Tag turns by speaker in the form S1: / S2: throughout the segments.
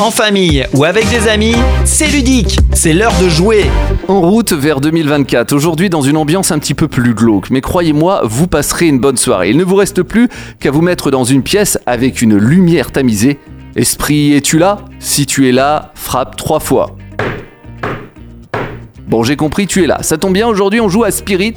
S1: en famille ou avec des amis, c'est ludique, c'est l'heure de jouer.
S2: En route vers 2024, aujourd'hui dans une ambiance un petit peu plus glauque, mais croyez-moi, vous passerez une bonne soirée. Il ne vous reste plus qu'à vous mettre dans une pièce avec une lumière tamisée. Esprit, es-tu là? Si tu es là, frappe trois fois. Bon, j'ai compris, tu es là. Ça tombe bien, aujourd'hui on joue à Spirit,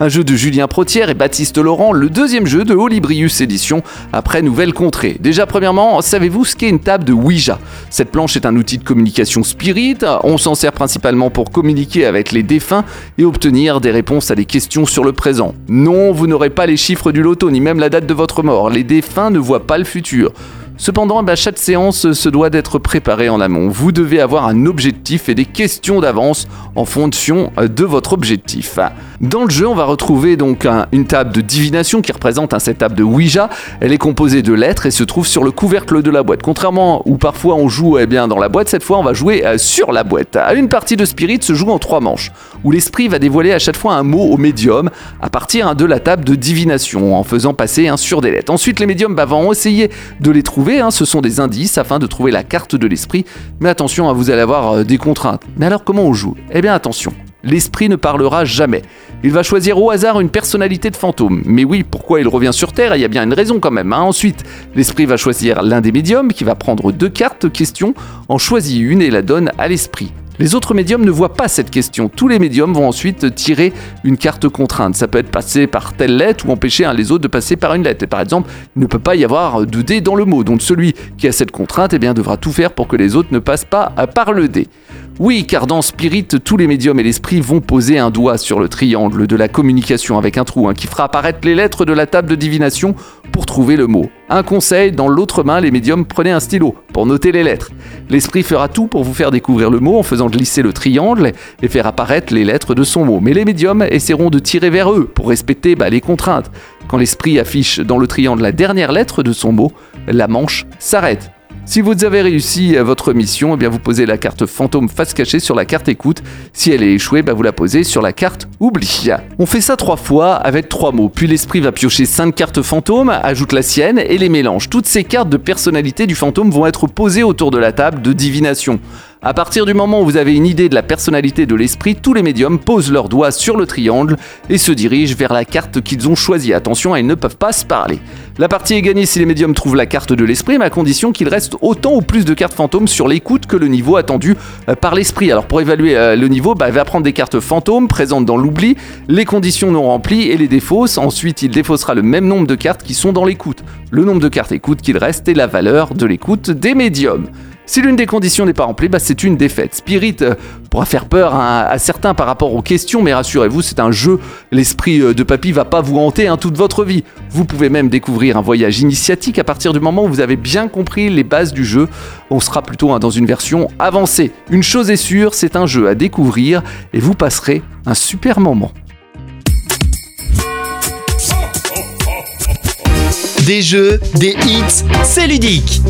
S2: un, jeu de Julien Protière et Baptiste Laurent, le deuxième jeu de Holibrius Édition après Nouvelle Contrée. Déjà, premièrement, savez-vous ce qu'est une table de Ouija? Cette planche est un outil de communication Spirit. On s'en sert principalement pour communiquer avec les défunts et obtenir des réponses à des questions sur le présent. Non, vous n'aurez pas les chiffres du loto ni même la date de votre mort. Les défunts ne voient pas le futur. Cependant, bah, chaque séance se doit d'être préparée en amont. Vous devez avoir un objectif et des questions d'avance en fonction euh, de votre objectif. Dans le jeu, on va retrouver donc une table de divination qui représente un setup de Ouija. Elle est composée de lettres et se trouve sur le couvercle de la boîte. Contrairement où parfois on joue eh bien, dans la boîte, cette fois on va jouer euh, sur la boîte. Une partie de Spirit se joue en trois manches, où l'esprit va dévoiler à chaque fois un mot au médium à partir de la table de divination, en faisant passer un sur des lettres. Ensuite, les médiums bah, vont essayer de les trouver Hein, ce sont des indices afin de trouver la carte de l'esprit. Mais attention, hein, vous allez avoir euh, des contraintes. Mais alors comment on joue? Eh bien attention, l'esprit ne parlera jamais. Il va choisir au hasard une personnalité de fantôme. Mais oui, pourquoi il revient sur Terre? Il y a bien une raison quand même. Hein. Ensuite, l'esprit va choisir l'un des médiums qui va prendre deux cartes question, en choisit une et la donne à l'esprit. Les autres médiums ne voient pas cette question. Tous les médiums vont ensuite tirer une carte contrainte. Ça peut être passé par telle lettre ou empêcher les autres de passer par une lettre. Et par exemple, il ne peut pas y avoir de dé dans le mot. Donc celui qui a cette contrainte eh bien, devra tout faire pour que les autres ne passent pas par le dé. Oui, car dans Spirit, tous les médiums et l'esprit vont poser un doigt sur le triangle de la communication avec un trou hein, qui fera apparaître les lettres de la table de divination pour trouver le mot. Un conseil, dans l'autre main, les médiums prenez un stylo pour noter les lettres. L'esprit fera tout pour vous faire découvrir le mot en faisant glisser le triangle et faire apparaître les lettres de son mot. Mais les médiums essaieront de tirer vers eux pour respecter bah, les contraintes. Quand l'esprit affiche dans le triangle la dernière lettre de son mot, la manche s'arrête. Si vous avez réussi votre mission, eh bien vous posez la carte fantôme face cachée sur la carte écoute. Si elle est échouée, bah, vous la posez sur la carte oubli. On fait ça trois fois avec trois mots. Puis l'esprit va piocher cinq cartes fantômes, ajoute la sienne et les mélange. Toutes ces cartes de personnalité du fantôme vont être posées autour de la table de divination. À partir du moment où vous avez une idée de la personnalité de l'esprit, tous les médiums posent leurs doigts sur le triangle et se dirigent vers la carte qu'ils ont choisie. Attention, ils ne peuvent pas se parler. La partie est gagnée si les médiums trouvent la carte de l'esprit, mais à condition qu'il reste autant ou plus de cartes fantômes sur l'écoute que le niveau attendu euh, par l'esprit. Alors pour évaluer euh, le niveau, bah, il va prendre des cartes fantômes présentes dans l'oubli, les conditions non remplies et les défausse. Ensuite, il défaussera le même nombre de cartes qui sont dans l'écoute. Le nombre de cartes écoute qu'il reste et la valeur de l'écoute des médiums. Si l'une des conditions n'est pas remplie, bah c'est une défaite. Spirit euh, pourra faire peur à, certains par rapport aux questions, mais rassurez-vous, c'est un jeu. L'esprit euh, de papy va pas vous hanter hein, toute votre vie. Vous pouvez même découvrir un voyage initiatique à partir du moment où vous avez bien compris les bases du jeu. On sera plutôt hein, dans une version avancée. Une chose est sûre, c'est un jeu à découvrir et vous passerez un super moment.
S1: Des jeux, des hits, c'est ludique